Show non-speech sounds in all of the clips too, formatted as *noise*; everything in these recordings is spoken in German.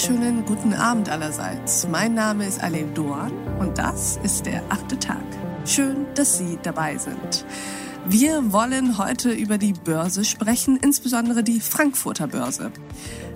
wunderschönen guten Abend allerseits. Mein Name ist Alev Doan und das ist der achte Tag. Schön, dass Sie dabei sind. Wir wollen heute über die Börse sprechen, insbesondere die Frankfurter Börse.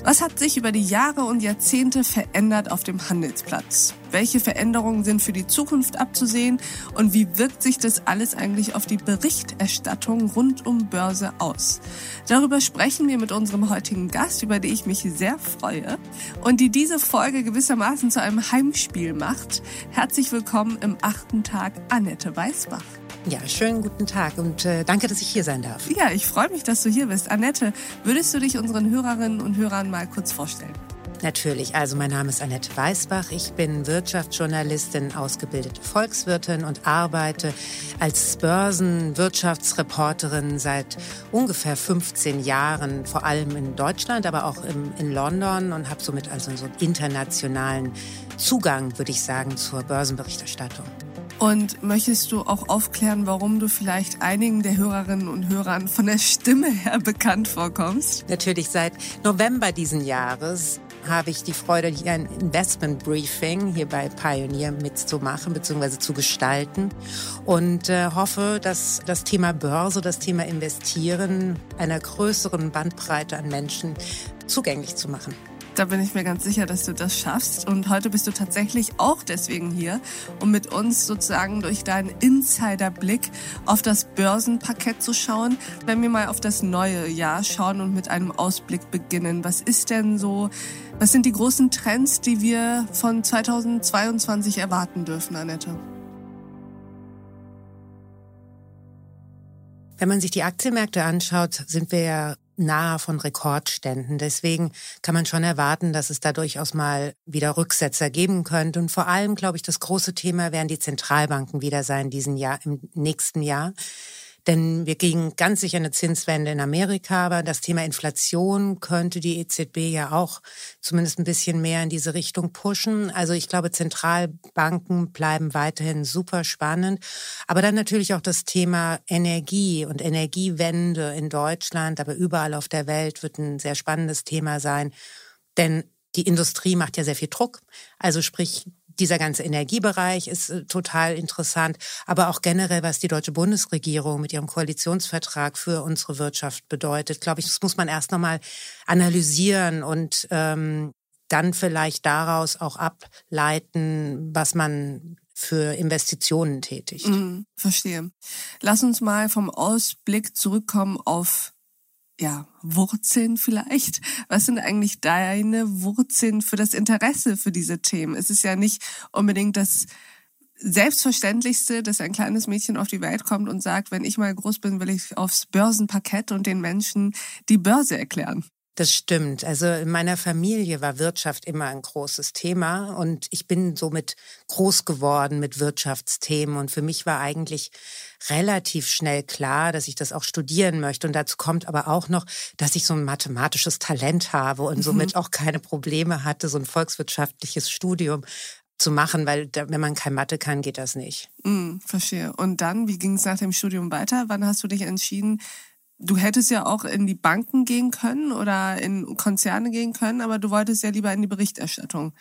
Was hat sich über die Jahre und Jahrzehnte verändert auf dem Handelsplatz? Welche Veränderungen sind für die Zukunft abzusehen und wie wirkt sich das alles eigentlich auf die Berichterstattung rund um Börse aus? Darüber sprechen wir mit unserem heutigen Gast, über die ich mich sehr freue und die diese Folge gewissermaßen zu einem Heimspiel macht. Herzlich willkommen im achten Tag, Annette Weißbach. Ja, schönen guten Tag und äh, danke, dass ich hier sein darf. Ja, ich freue mich, dass du hier bist. Annette, würdest du dich unseren Hörerinnen und Hörern mal kurz vorstellen? Natürlich, also mein Name ist Annette Weißbach. Ich bin Wirtschaftsjournalistin, ausgebildete Volkswirtin und arbeite als Börsenwirtschaftsreporterin seit ungefähr 15 Jahren, vor allem in Deutschland, aber auch im, in London und habe somit also so einen internationalen Zugang, würde ich sagen, zur Börsenberichterstattung. Und möchtest du auch aufklären, warum du vielleicht einigen der Hörerinnen und Hörern von der Stimme her bekannt vorkommst? Natürlich seit November diesen Jahres habe ich die Freude, hier ein Investment Briefing hier bei Pioneer mitzumachen bzw. zu gestalten und äh, hoffe, dass das Thema Börse, das Thema Investieren einer größeren Bandbreite an Menschen zugänglich zu machen. Da bin ich mir ganz sicher, dass du das schaffst. Und heute bist du tatsächlich auch deswegen hier, um mit uns sozusagen durch deinen Insiderblick auf das Börsenparkett zu schauen. Wenn wir mal auf das neue Jahr schauen und mit einem Ausblick beginnen, was ist denn so, was sind die großen Trends, die wir von 2022 erwarten dürfen, Annette? Wenn man sich die Aktienmärkte anschaut, sind wir ja nahe von Rekordständen. Deswegen kann man schon erwarten, dass es da durchaus mal wieder Rücksetzer geben könnte. Und vor allem, glaube ich, das große Thema werden die Zentralbanken wieder sein diesen Jahr, im nächsten Jahr. Denn wir kriegen ganz sicher eine Zinswende in Amerika, aber das Thema Inflation könnte die EZB ja auch zumindest ein bisschen mehr in diese Richtung pushen. Also ich glaube, Zentralbanken bleiben weiterhin super spannend. Aber dann natürlich auch das Thema Energie und Energiewende in Deutschland, aber überall auf der Welt wird ein sehr spannendes Thema sein. Denn die Industrie macht ja sehr viel Druck. Also sprich, dieser ganze Energiebereich ist äh, total interessant, aber auch generell, was die deutsche Bundesregierung mit ihrem Koalitionsvertrag für unsere Wirtschaft bedeutet, glaube ich, das muss man erst nochmal analysieren und ähm, dann vielleicht daraus auch ableiten, was man für Investitionen tätigt. Mhm, verstehe. Lass uns mal vom Ausblick zurückkommen auf ja, Wurzeln vielleicht? Was sind eigentlich deine Wurzeln für das Interesse für diese Themen? Es ist ja nicht unbedingt das Selbstverständlichste, dass ein kleines Mädchen auf die Welt kommt und sagt, wenn ich mal groß bin, will ich aufs Börsenparkett und den Menschen die Börse erklären. Das stimmt. Also in meiner Familie war Wirtschaft immer ein großes Thema und ich bin somit groß geworden mit Wirtschaftsthemen und für mich war eigentlich relativ schnell klar, dass ich das auch studieren möchte und dazu kommt aber auch noch, dass ich so ein mathematisches Talent habe und mhm. somit auch keine Probleme hatte, so ein volkswirtschaftliches Studium zu machen, weil da, wenn man kein Mathe kann, geht das nicht. Mm, verstehe. Und dann, wie ging es nach dem Studium weiter? Wann hast du dich entschieden, Du hättest ja auch in die Banken gehen können oder in Konzerne gehen können, aber du wolltest ja lieber in die Berichterstattung.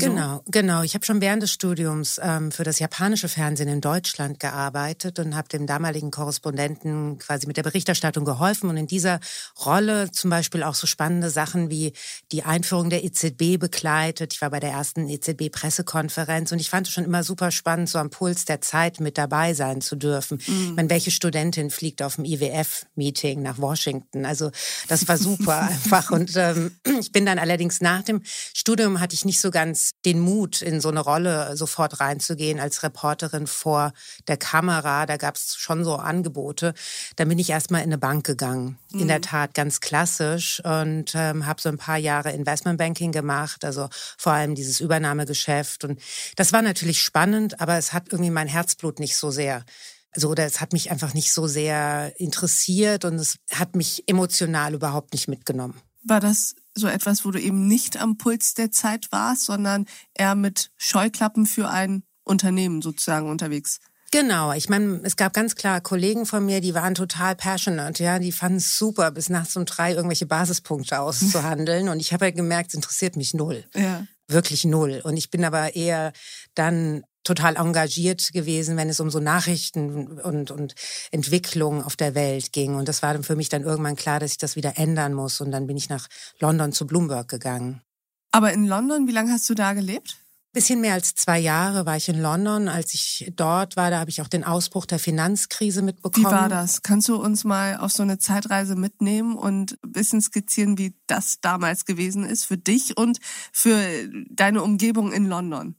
Wieso? Genau, genau. Ich habe schon während des Studiums ähm, für das japanische Fernsehen in Deutschland gearbeitet und habe dem damaligen Korrespondenten quasi mit der Berichterstattung geholfen und in dieser Rolle zum Beispiel auch so spannende Sachen wie die Einführung der EZB begleitet. Ich war bei der ersten EZB-Pressekonferenz und ich fand es schon immer super spannend, so am Puls der Zeit mit dabei sein zu dürfen. Mhm. Ich meine, welche Studentin fliegt auf dem IWF-Meeting nach Washington? Also das war super *laughs* einfach. Und ähm, ich bin dann allerdings nach dem Studium hatte ich nicht so ganz den Mut, in so eine Rolle sofort reinzugehen als Reporterin vor der Kamera. Da gab es schon so Angebote. Dann bin ich erstmal in eine Bank gegangen. Mhm. In der mhm. Tat ganz klassisch und ähm, habe so ein paar Jahre Investmentbanking gemacht, also vor allem dieses Übernahmegeschäft. Und das war natürlich spannend, aber es hat irgendwie mein Herzblut nicht so sehr also oder es hat mich einfach nicht so sehr interessiert und es hat mich emotional überhaupt nicht mitgenommen. War das so etwas, wo du eben nicht am Puls der Zeit warst, sondern eher mit Scheuklappen für ein Unternehmen sozusagen unterwegs? Genau, ich meine, es gab ganz klar Kollegen von mir, die waren total passionate, ja, die fanden es super, bis nachts um drei irgendwelche Basispunkte auszuhandeln. und ich habe ja gemerkt, es interessiert mich null. Ja. Wirklich null. Und ich bin aber eher dann total engagiert gewesen, wenn es um so Nachrichten und, und Entwicklung auf der Welt ging. Und das war dann für mich dann irgendwann klar, dass ich das wieder ändern muss. Und dann bin ich nach London zu Bloomberg gegangen. Aber in London, wie lange hast du da gelebt? Bisschen mehr als zwei Jahre war ich in London. Als ich dort war, da habe ich auch den Ausbruch der Finanzkrise mitbekommen. Wie war das? Kannst du uns mal auf so eine Zeitreise mitnehmen und ein bisschen skizzieren, wie das damals gewesen ist für dich und für deine Umgebung in London?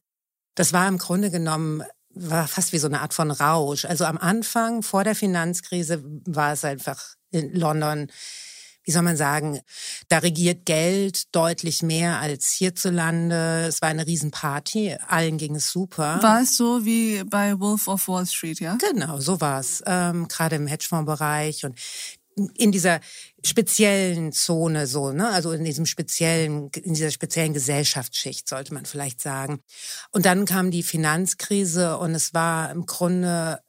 Das war im Grunde genommen war fast wie so eine Art von Rausch. Also am Anfang, vor der Finanzkrise, war es einfach in London wie soll man sagen, da regiert Geld deutlich mehr als hierzulande. Es war eine Riesenparty, allen ging es super. War es so wie bei Wolf of Wall Street, ja? Genau, so war es. Ähm, Gerade im Hedgefondsbereich und in dieser speziellen Zone so, ne? Also in diesem speziellen, in dieser speziellen Gesellschaftsschicht sollte man vielleicht sagen. Und dann kam die Finanzkrise und es war im Grunde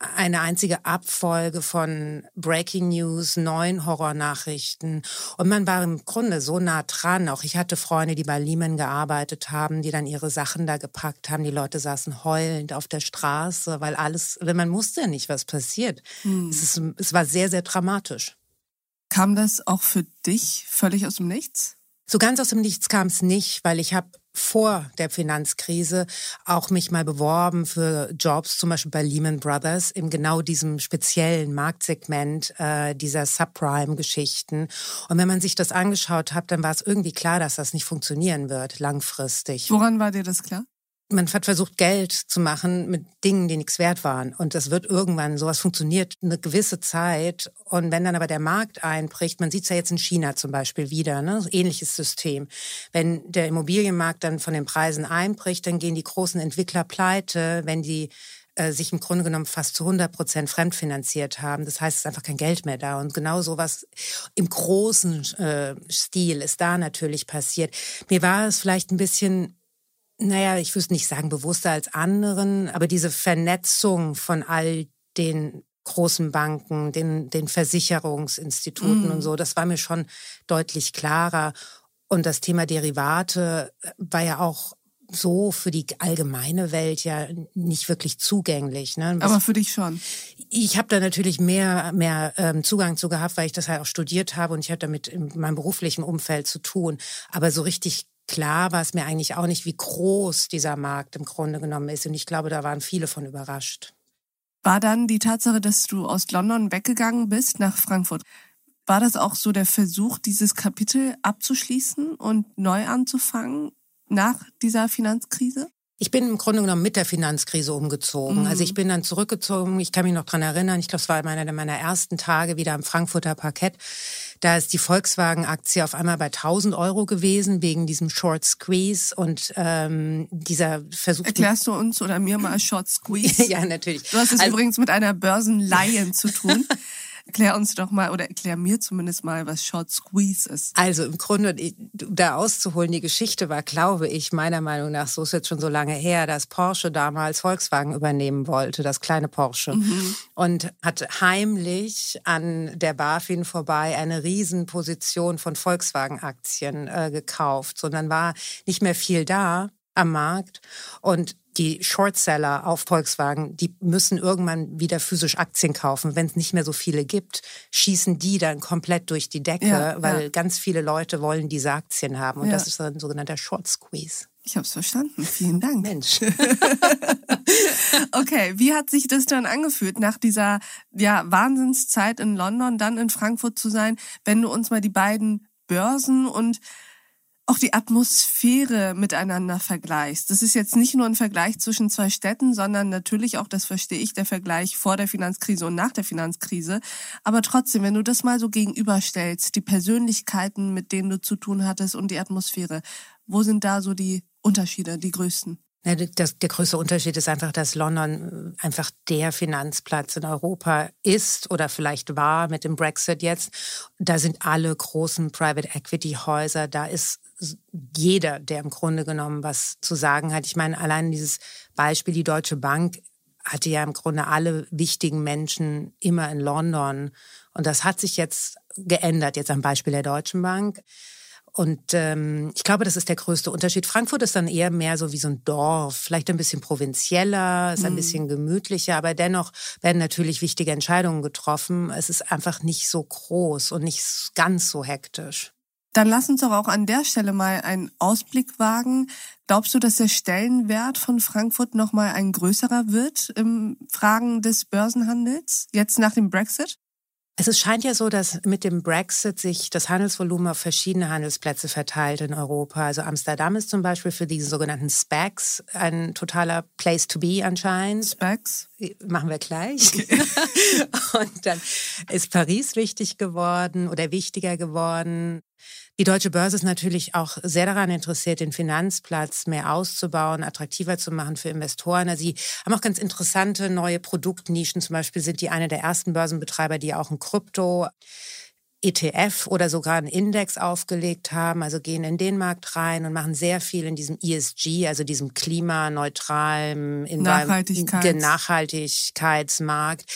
eine einzige Abfolge von Breaking News, neuen Horrornachrichten. Und man war im Grunde so nah dran. Auch ich hatte Freunde, die bei Lehman gearbeitet haben, die dann ihre Sachen da gepackt haben. Die Leute saßen heulend auf der Straße, weil alles, wenn man wusste ja nicht, was passiert. Hm. Es, ist, es war sehr, sehr dramatisch. Kam das auch für dich völlig aus dem Nichts? So ganz aus dem Nichts kam es nicht, weil ich habe vor der Finanzkrise auch mich mal beworben für Jobs, zum Beispiel bei Lehman Brothers, in genau diesem speziellen Marktsegment äh, dieser Subprime-Geschichten. Und wenn man sich das angeschaut hat, dann war es irgendwie klar, dass das nicht funktionieren wird langfristig. Woran war dir das klar? Man hat versucht, Geld zu machen mit Dingen, die nichts wert waren. Und das wird irgendwann, sowas funktioniert eine gewisse Zeit. Und wenn dann aber der Markt einbricht, man sieht es ja jetzt in China zum Beispiel wieder, ne? ähnliches System. Wenn der Immobilienmarkt dann von den Preisen einbricht, dann gehen die großen Entwickler pleite, wenn die äh, sich im Grunde genommen fast zu 100 Prozent fremdfinanziert haben. Das heißt, es ist einfach kein Geld mehr da. Und genau sowas im großen äh, Stil ist da natürlich passiert. Mir war es vielleicht ein bisschen naja, ich würde nicht sagen bewusster als anderen, aber diese Vernetzung von all den großen Banken, den, den Versicherungsinstituten mm. und so, das war mir schon deutlich klarer. Und das Thema Derivate war ja auch so für die allgemeine Welt ja nicht wirklich zugänglich. Ne? Aber für dich schon. Ich habe da natürlich mehr, mehr ähm, Zugang zu gehabt, weil ich das halt auch studiert habe und ich hatte damit in meinem beruflichen Umfeld zu tun. Aber so richtig klar war es mir eigentlich auch nicht, wie groß dieser Markt im Grunde genommen ist. Und ich glaube, da waren viele von überrascht. War dann die Tatsache, dass du aus London weggegangen bist nach Frankfurt, war das auch so der Versuch, dieses Kapitel abzuschließen und neu anzufangen nach dieser Finanzkrise? Ich bin im Grunde genommen mit der Finanzkrise umgezogen. Mhm. Also ich bin dann zurückgezogen. Ich kann mich noch dran erinnern. Ich glaube, es war einer meiner ersten Tage wieder am Frankfurter Parkett. Da ist die Volkswagen-Aktie auf einmal bei 1000 Euro gewesen wegen diesem Short Squeeze und ähm, dieser Versuch. Erklärst du uns oder mir mal *laughs* Short Squeeze? ja, natürlich. Du hast es also, übrigens mit einer Börsenleihen *laughs* zu tun. Erklär uns doch mal oder erklär mir zumindest mal, was Short Squeeze ist. Also im Grunde, da auszuholen, die Geschichte war, glaube ich, meiner Meinung nach, so ist jetzt schon so lange her, dass Porsche damals Volkswagen übernehmen wollte, das kleine Porsche. Mhm. Und hat heimlich an der BaFin vorbei eine Riesenposition von Volkswagen-Aktien äh, gekauft. So, dann war nicht mehr viel da am Markt. Und die Shortseller auf Volkswagen, die müssen irgendwann wieder physisch Aktien kaufen. Wenn es nicht mehr so viele gibt, schießen die dann komplett durch die Decke, ja, weil ja. ganz viele Leute wollen diese Aktien haben. Und ja. das ist ein sogenannter Short Squeeze. Ich habe es verstanden. Vielen Dank. Mensch. *laughs* okay, wie hat sich das dann angefühlt, nach dieser ja, Wahnsinnszeit in London, dann in Frankfurt zu sein, wenn du uns mal die beiden Börsen und auch die Atmosphäre miteinander vergleichst. Das ist jetzt nicht nur ein Vergleich zwischen zwei Städten, sondern natürlich auch, das verstehe ich, der Vergleich vor der Finanzkrise und nach der Finanzkrise. Aber trotzdem, wenn du das mal so gegenüberstellst, die Persönlichkeiten, mit denen du zu tun hattest und die Atmosphäre, wo sind da so die Unterschiede, die größten? Ja, das, der größte Unterschied ist einfach, dass London äh, einfach der Finanzplatz in Europa ist oder vielleicht war mit dem Brexit jetzt. Da sind alle großen Private Equity Häuser. Da ist jeder, der im Grunde genommen was zu sagen hat. Ich meine, allein dieses Beispiel, die Deutsche Bank hatte ja im Grunde alle wichtigen Menschen immer in London. Und das hat sich jetzt geändert, jetzt am Beispiel der Deutschen Bank. Und ähm, ich glaube, das ist der größte Unterschied. Frankfurt ist dann eher mehr so wie so ein Dorf, vielleicht ein bisschen provinzieller, ist ein mhm. bisschen gemütlicher, aber dennoch werden natürlich wichtige Entscheidungen getroffen. Es ist einfach nicht so groß und nicht ganz so hektisch. Dann lass uns doch auch an der Stelle mal einen Ausblick wagen. Glaubst du, dass der Stellenwert von Frankfurt nochmal ein größerer wird im Fragen des Börsenhandels, jetzt nach dem Brexit? Es scheint ja so, dass mit dem Brexit sich das Handelsvolumen auf verschiedene Handelsplätze verteilt in Europa. Also Amsterdam ist zum Beispiel für diese sogenannten SPACs ein totaler Place to be anscheinend. SPACs? Machen wir gleich. Okay. *laughs* Und dann ist Paris wichtig geworden oder wichtiger geworden. Die deutsche Börse ist natürlich auch sehr daran interessiert, den Finanzplatz mehr auszubauen, attraktiver zu machen für Investoren. Also sie haben auch ganz interessante neue Produktnischen. Zum Beispiel sind die eine der ersten Börsenbetreiber, die auch ein Krypto ETF oder sogar einen Index aufgelegt haben, also gehen in den Markt rein und machen sehr viel in diesem ESG, also diesem klimaneutralen Nachhaltigkeits. Nachhaltigkeitsmarkt.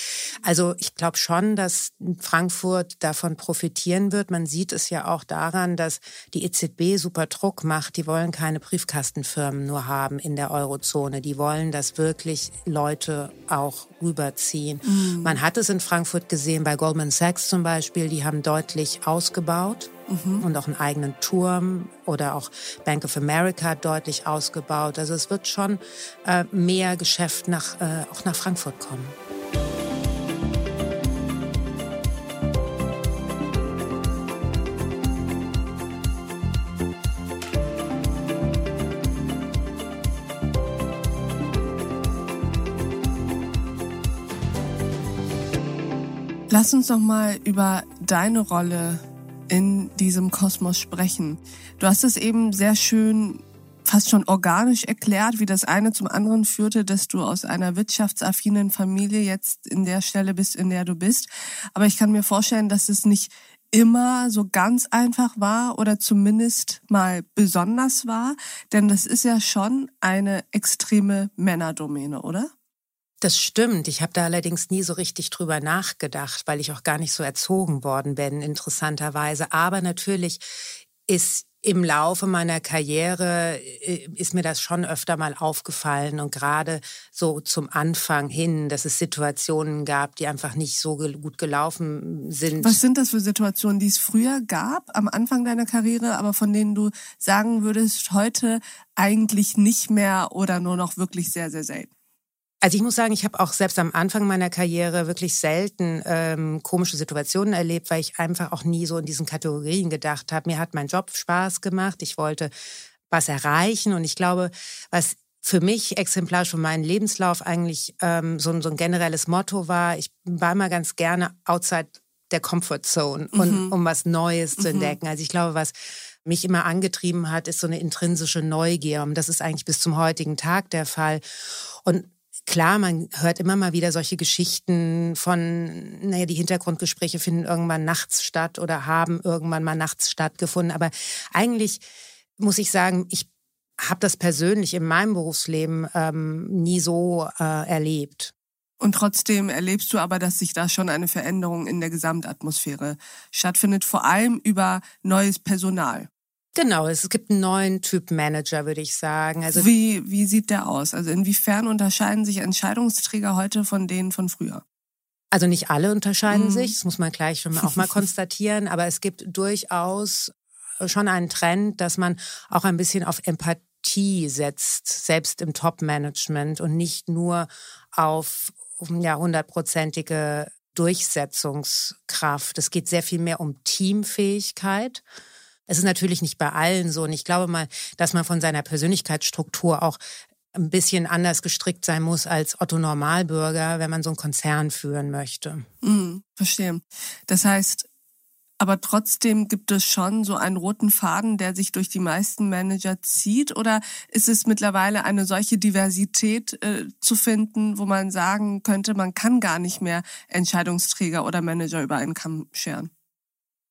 Also ich glaube schon, dass Frankfurt davon profitieren wird. Man sieht es ja auch daran, dass die EZB super Druck macht. Die wollen keine Briefkastenfirmen nur haben in der Eurozone. Die wollen, dass wirklich Leute auch rüberziehen. Mhm. Man hat es in Frankfurt gesehen bei Goldman Sachs zum Beispiel. Die haben dort deutlich ausgebaut mhm. und auch einen eigenen Turm oder auch Bank of America deutlich ausgebaut. Also es wird schon äh, mehr Geschäft nach, äh, auch nach Frankfurt kommen. Lass uns noch mal über deine Rolle in diesem Kosmos sprechen. Du hast es eben sehr schön fast schon organisch erklärt, wie das eine zum anderen führte, dass du aus einer wirtschaftsaffinen Familie jetzt in der Stelle bist, in der du bist. Aber ich kann mir vorstellen, dass es nicht immer so ganz einfach war oder zumindest mal besonders war, denn das ist ja schon eine extreme Männerdomäne, oder? Das stimmt. Ich habe da allerdings nie so richtig drüber nachgedacht, weil ich auch gar nicht so erzogen worden bin, interessanterweise. Aber natürlich ist im Laufe meiner Karriere äh, ist mir das schon öfter mal aufgefallen und gerade so zum Anfang hin, dass es Situationen gab, die einfach nicht so gut gelaufen sind. Was sind das für Situationen, die es früher gab, am Anfang deiner Karriere, aber von denen du sagen würdest, heute eigentlich nicht mehr oder nur noch wirklich sehr, sehr selten? Also ich muss sagen, ich habe auch selbst am Anfang meiner Karriere wirklich selten ähm, komische Situationen erlebt, weil ich einfach auch nie so in diesen Kategorien gedacht habe. Mir hat mein Job Spaß gemacht, ich wollte was erreichen und ich glaube, was für mich exemplarisch für meinen Lebenslauf eigentlich ähm, so, so ein generelles Motto war, ich war immer ganz gerne outside der Comfort Zone, und, mhm. um was Neues zu mhm. entdecken. Also ich glaube, was mich immer angetrieben hat, ist so eine intrinsische Neugier. Und das ist eigentlich bis zum heutigen Tag der Fall. Und Klar, man hört immer mal wieder solche Geschichten von, naja, die Hintergrundgespräche finden irgendwann nachts statt oder haben irgendwann mal nachts stattgefunden. Aber eigentlich muss ich sagen, ich habe das persönlich in meinem Berufsleben ähm, nie so äh, erlebt. Und trotzdem erlebst du aber, dass sich da schon eine Veränderung in der Gesamtatmosphäre stattfindet, vor allem über neues Personal. Genau, es gibt einen neuen Typ Manager, würde ich sagen. Also wie, wie sieht der aus? Also inwiefern unterscheiden sich Entscheidungsträger heute von denen von früher? Also nicht alle unterscheiden mhm. sich, das muss man gleich schon auch mal *laughs* konstatieren, aber es gibt durchaus schon einen Trend, dass man auch ein bisschen auf Empathie setzt, selbst im Top-Management und nicht nur auf ja, hundertprozentige Durchsetzungskraft. Es geht sehr viel mehr um Teamfähigkeit. Es ist natürlich nicht bei allen so. Und ich glaube mal, dass man von seiner Persönlichkeitsstruktur auch ein bisschen anders gestrickt sein muss als Otto Normalbürger, wenn man so einen Konzern führen möchte. Mhm, verstehe. Das heißt, aber trotzdem gibt es schon so einen roten Faden, der sich durch die meisten Manager zieht? Oder ist es mittlerweile eine solche Diversität äh, zu finden, wo man sagen könnte, man kann gar nicht mehr Entscheidungsträger oder Manager über einen Kamm scheren?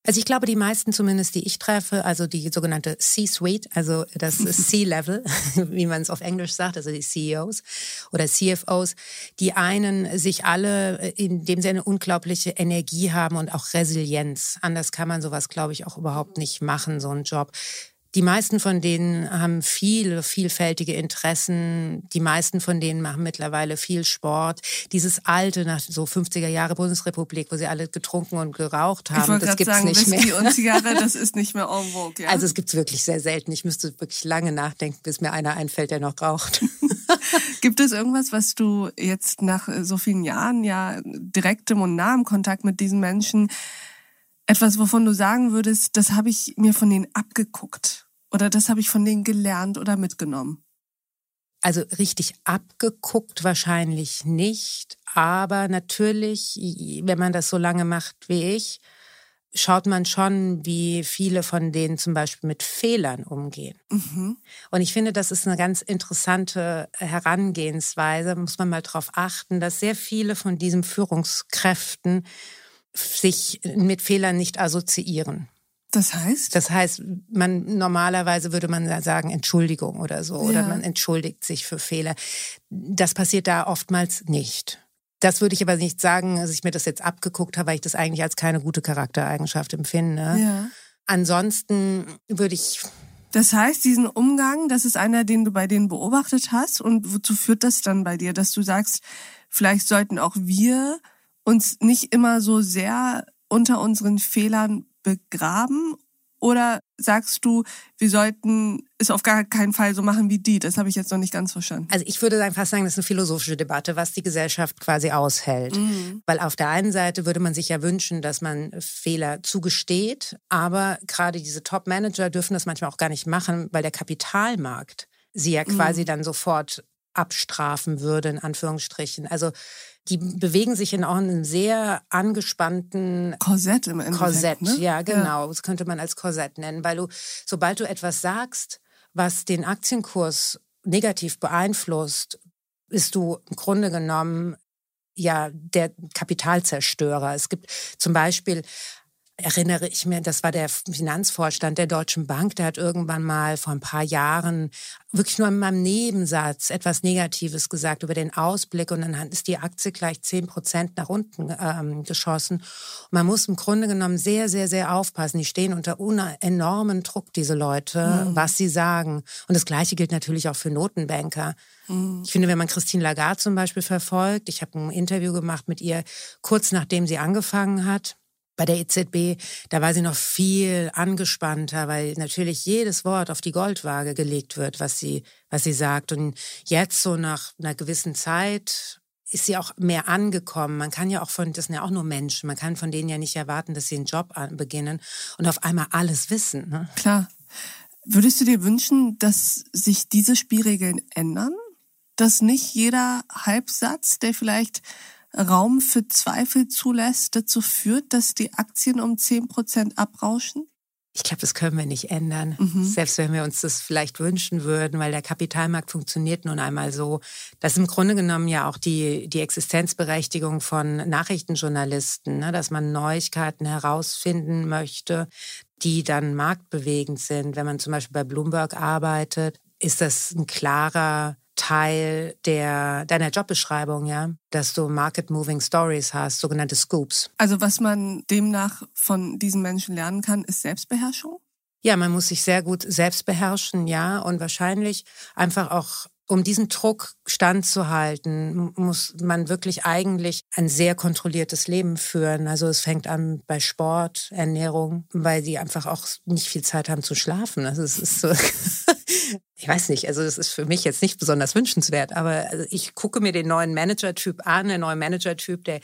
Also ich glaube, die meisten zumindest, die ich treffe, also die sogenannte C-Suite, also das *laughs* C-Level, *laughs* wie man es auf Englisch sagt, also die CEOs oder CFOs, die einen sich alle in dem Sinne unglaubliche Energie haben und auch Resilienz. Anders kann man sowas, glaube ich, auch überhaupt nicht machen, so einen Job. Die meisten von denen haben viele vielfältige Interessen. Die meisten von denen machen mittlerweile viel Sport. Dieses alte, nach so 50er Jahre Bundesrepublik, wo sie alle getrunken und geraucht haben, das gibt's sagen, nicht Whisky mehr. und Zigarre, *laughs* das ist nicht mehr en vogue. Ja? Also es gibt's wirklich sehr selten. Ich müsste wirklich lange nachdenken, bis mir einer einfällt, der noch raucht. *laughs* Gibt es irgendwas, was du jetzt nach so vielen Jahren ja direktem und nahem Kontakt mit diesen Menschen etwas, wovon du sagen würdest, das habe ich mir von denen abgeguckt oder das habe ich von denen gelernt oder mitgenommen? Also richtig abgeguckt wahrscheinlich nicht, aber natürlich, wenn man das so lange macht wie ich, schaut man schon, wie viele von denen zum Beispiel mit Fehlern umgehen. Mhm. Und ich finde, das ist eine ganz interessante Herangehensweise. Muss man mal darauf achten, dass sehr viele von diesen Führungskräften sich mit Fehlern nicht assoziieren. Das heißt? Das heißt, man normalerweise würde man sagen Entschuldigung oder so ja. oder man entschuldigt sich für Fehler. Das passiert da oftmals nicht. Das würde ich aber nicht sagen, dass ich mir das jetzt abgeguckt habe, weil ich das eigentlich als keine gute Charaktereigenschaft empfinde. Ja. Ansonsten würde ich das heißt, diesen Umgang, das ist einer, den du bei denen beobachtet hast. Und wozu führt das dann bei dir, dass du sagst, vielleicht sollten auch wir uns nicht immer so sehr unter unseren Fehlern begraben? Oder sagst du, wir sollten es auf gar keinen Fall so machen wie die? Das habe ich jetzt noch nicht ganz verstanden. Also ich würde fast sagen, das ist eine philosophische Debatte, was die Gesellschaft quasi aushält. Mhm. Weil auf der einen Seite würde man sich ja wünschen, dass man Fehler zugesteht, aber gerade diese Top-Manager dürfen das manchmal auch gar nicht machen, weil der Kapitalmarkt sie ja quasi mhm. dann sofort abstrafen würde, in Anführungsstrichen. Also die bewegen sich in auch einem sehr angespannten Korsett im Endeffekt. Korsett, ne? ja, genau. Ja. Das könnte man als Korsett nennen, weil du, sobald du etwas sagst, was den Aktienkurs negativ beeinflusst, bist du im Grunde genommen ja der Kapitalzerstörer. Es gibt zum Beispiel erinnere ich mir, das war der Finanzvorstand der Deutschen Bank, der hat irgendwann mal vor ein paar Jahren wirklich nur in meinem Nebensatz etwas Negatives gesagt über den Ausblick und dann ist die Aktie gleich zehn Prozent nach unten ähm, geschossen. Und man muss im Grunde genommen sehr, sehr, sehr aufpassen. Die stehen unter enormen Druck, diese Leute, mhm. was sie sagen. Und das Gleiche gilt natürlich auch für Notenbanker. Mhm. Ich finde, wenn man Christine Lagarde zum Beispiel verfolgt, ich habe ein Interview gemacht mit ihr kurz nachdem sie angefangen hat, bei der EZB, da war sie noch viel angespannter, weil natürlich jedes Wort auf die Goldwaage gelegt wird, was sie, was sie sagt. Und jetzt so nach einer gewissen Zeit ist sie auch mehr angekommen. Man kann ja auch von, das sind ja auch nur Menschen, man kann von denen ja nicht erwarten, dass sie einen Job beginnen und auf einmal alles wissen. Ne? Klar. Würdest du dir wünschen, dass sich diese Spielregeln ändern? Dass nicht jeder Halbsatz, der vielleicht Raum für Zweifel zulässt, dazu führt, dass die Aktien um 10 Prozent abrauschen? Ich glaube, das können wir nicht ändern, mhm. selbst wenn wir uns das vielleicht wünschen würden, weil der Kapitalmarkt funktioniert nun einmal so. Das ist im Grunde genommen ja auch die, die Existenzberechtigung von Nachrichtenjournalisten, ne? dass man Neuigkeiten herausfinden möchte, die dann marktbewegend sind. Wenn man zum Beispiel bei Bloomberg arbeitet, ist das ein klarer Teil der, deiner Jobbeschreibung, ja, dass du Market Moving Stories hast, sogenannte Scoops. Also was man demnach von diesen Menschen lernen kann, ist Selbstbeherrschung? Ja, man muss sich sehr gut selbst beherrschen, ja, und wahrscheinlich einfach auch um diesen Druck standzuhalten, muss man wirklich eigentlich ein sehr kontrolliertes Leben führen. Also es fängt an bei Sport, Ernährung, weil sie einfach auch nicht viel Zeit haben zu schlafen. Also es ist so, *laughs* ich weiß nicht, also es ist für mich jetzt nicht besonders wünschenswert, aber also ich gucke mir den neuen Manager-Typ an, der neue Manager-Typ, der,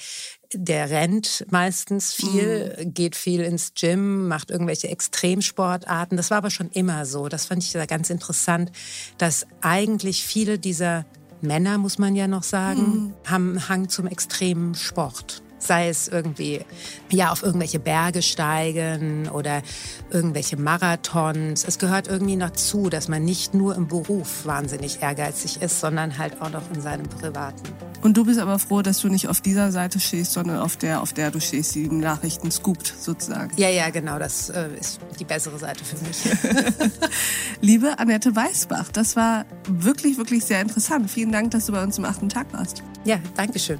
der rennt meistens viel, mhm. geht viel ins Gym, macht irgendwelche Extremsportarten. Das war aber schon immer so. Das fand ich da ganz interessant, dass eigentlich viele dieser Männer, muss man ja noch sagen, mhm. haben Hang zum extremen Sport sei es irgendwie ja auf irgendwelche Berge steigen oder irgendwelche Marathons. Es gehört irgendwie noch zu, dass man nicht nur im Beruf wahnsinnig ehrgeizig ist, sondern halt auch noch in seinem privaten. Und du bist aber froh, dass du nicht auf dieser Seite stehst, sondern auf der, auf der du stehst, die Nachrichten scoopt sozusagen. Ja, ja, genau, das äh, ist die bessere Seite für mich. *laughs* *laughs* Liebe Annette Weißbach, das war wirklich, wirklich sehr interessant. Vielen Dank, dass du bei uns im achten Tag warst. Ja, danke schön.